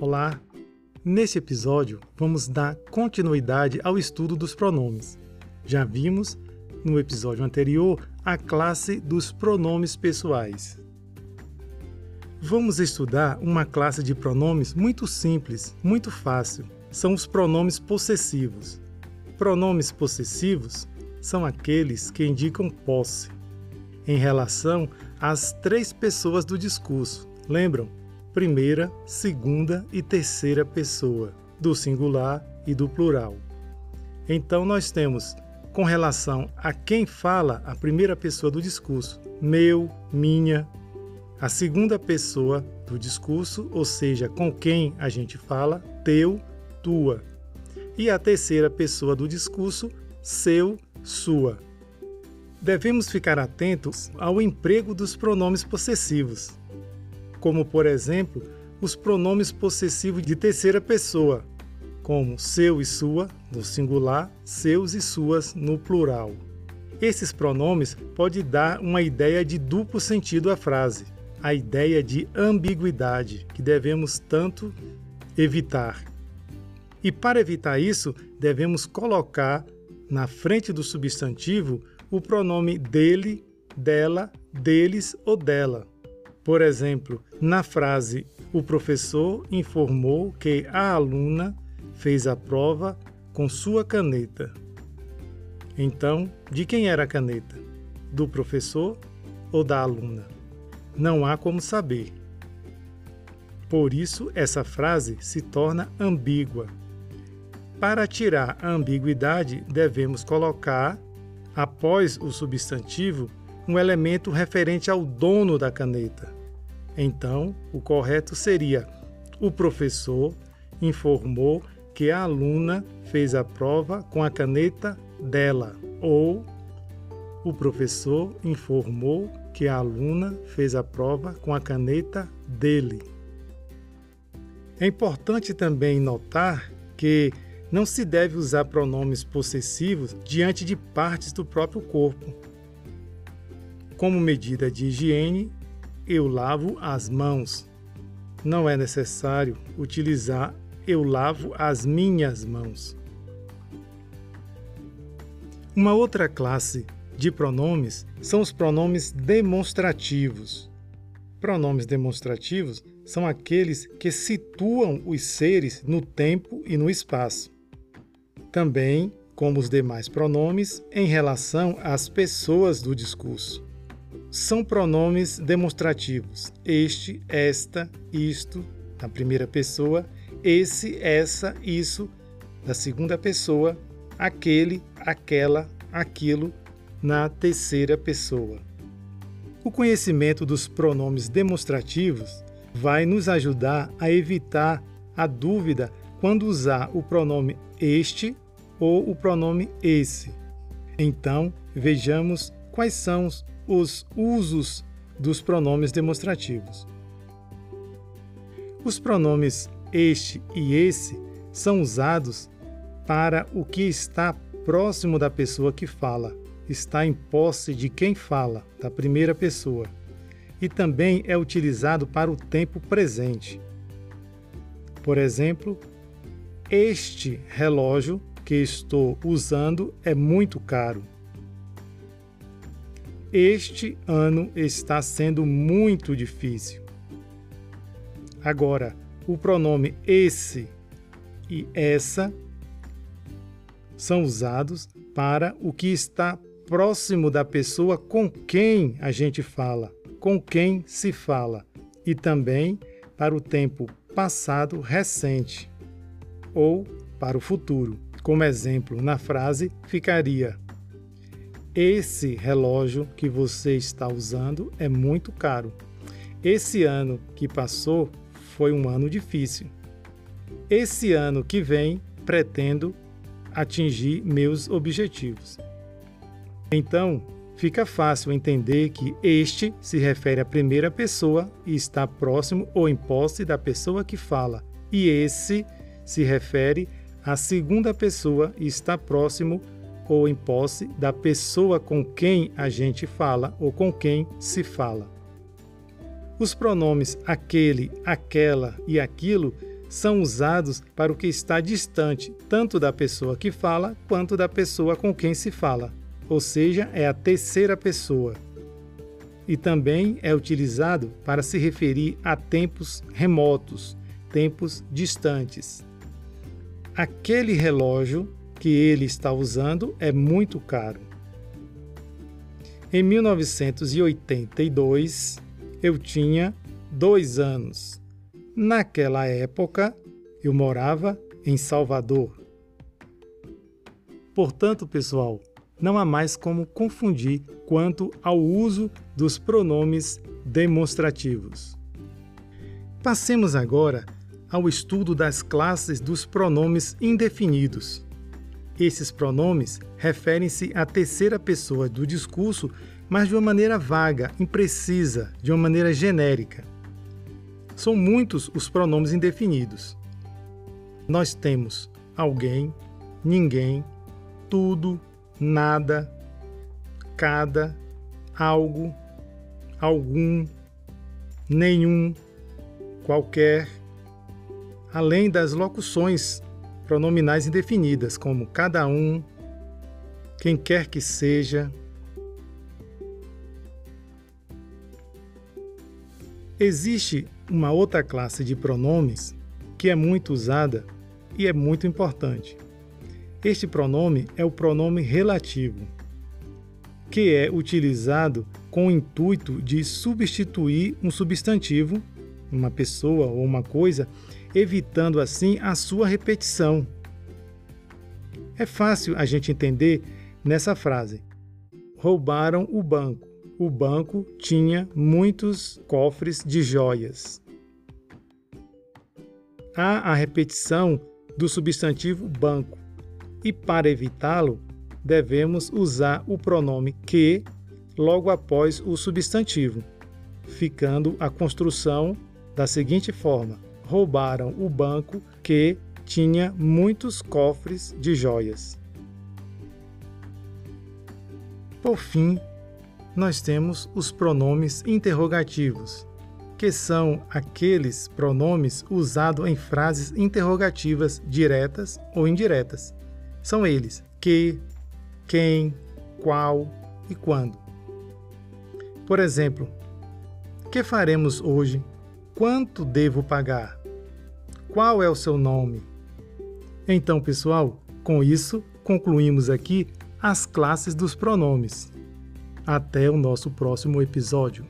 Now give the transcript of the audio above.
Olá! Neste episódio, vamos dar continuidade ao estudo dos pronomes. Já vimos, no episódio anterior, a classe dos pronomes pessoais. Vamos estudar uma classe de pronomes muito simples, muito fácil. São os pronomes possessivos. Pronomes possessivos são aqueles que indicam posse em relação às três pessoas do discurso. Lembram? Primeira, segunda e terceira pessoa, do singular e do plural. Então nós temos com relação a quem fala a primeira pessoa do discurso, meu, minha. A segunda pessoa do discurso, ou seja, com quem a gente fala, teu, tua. E a terceira pessoa do discurso, seu, sua. Devemos ficar atentos ao emprego dos pronomes possessivos, como, por exemplo, os pronomes possessivos de terceira pessoa, como seu e sua, no singular, seus e suas, no plural. Esses pronomes podem dar uma ideia de duplo sentido à frase, a ideia de ambiguidade, que devemos tanto evitar. E para evitar isso, devemos colocar na frente do substantivo o pronome dele, dela, deles ou dela. Por exemplo, na frase o professor informou que a aluna fez a prova com sua caneta. Então, de quem era a caneta? Do professor ou da aluna? Não há como saber. Por isso, essa frase se torna ambígua. Para tirar a ambiguidade, devemos colocar, após o substantivo, um elemento referente ao dono da caneta. Então, o correto seria: o professor informou que a aluna fez a prova com a caneta dela, ou o professor informou que a aluna fez a prova com a caneta dele. É importante também notar que não se deve usar pronomes possessivos diante de partes do próprio corpo. Como medida de higiene, eu lavo as mãos. Não é necessário utilizar eu lavo as minhas mãos. Uma outra classe de pronomes são os pronomes demonstrativos. Pronomes demonstrativos são aqueles que situam os seres no tempo e no espaço. Também, como os demais pronomes, em relação às pessoas do discurso. São pronomes demonstrativos: este, esta, isto, na primeira pessoa, esse, essa, isso, na segunda pessoa, aquele, aquela, aquilo, na terceira pessoa. O conhecimento dos pronomes demonstrativos vai nos ajudar a evitar a dúvida quando usar o pronome este ou o pronome esse. Então, vejamos quais são os usos dos pronomes demonstrativos. Os pronomes este e esse são usados para o que está próximo da pessoa que fala, está em posse de quem fala, da primeira pessoa, e também é utilizado para o tempo presente. Por exemplo, este relógio que estou usando é muito caro. Este ano está sendo muito difícil. Agora, o pronome esse e essa são usados para o que está próximo da pessoa com quem a gente fala, com quem se fala, e também para o tempo passado recente ou para o futuro. Como exemplo, na frase ficaria: Esse relógio que você está usando é muito caro. Esse ano que passou foi um ano difícil. Esse ano que vem pretendo atingir meus objetivos. Então, fica fácil entender que este se refere à primeira pessoa e está próximo ou em posse da pessoa que fala, e esse se refere à segunda pessoa e está próximo ou em posse da pessoa com quem a gente fala ou com quem se fala. Os pronomes aquele, aquela e aquilo são usados para o que está distante, tanto da pessoa que fala quanto da pessoa com quem se fala, ou seja, é a terceira pessoa. E também é utilizado para se referir a tempos remotos, tempos distantes. Aquele relógio que ele está usando é muito caro. Em 1982, eu tinha dois anos. Naquela época, eu morava em Salvador. Portanto, pessoal, não há mais como confundir quanto ao uso dos pronomes demonstrativos. Passemos agora ao estudo das classes dos pronomes indefinidos. Esses pronomes referem-se à terceira pessoa do discurso, mas de uma maneira vaga, imprecisa, de uma maneira genérica. São muitos os pronomes indefinidos. Nós temos alguém, ninguém, tudo, nada, cada, algo, algum, nenhum, qualquer, além das locuções pronominais indefinidas, como cada um, quem quer que seja, Existe uma outra classe de pronomes que é muito usada e é muito importante. Este pronome é o pronome relativo, que é utilizado com o intuito de substituir um substantivo, uma pessoa ou uma coisa, evitando assim a sua repetição. É fácil a gente entender nessa frase: roubaram o banco o banco tinha muitos cofres de joias. Há a repetição do substantivo banco, e para evitá-lo, devemos usar o pronome que logo após o substantivo, ficando a construção da seguinte forma: roubaram o banco que tinha muitos cofres de joias. Por fim, nós temos os pronomes interrogativos, que são aqueles pronomes usados em frases interrogativas diretas ou indiretas. São eles que, quem, qual e quando. Por exemplo, que faremos hoje? Quanto devo pagar? Qual é o seu nome? Então, pessoal, com isso concluímos aqui as classes dos pronomes. Até o nosso próximo episódio.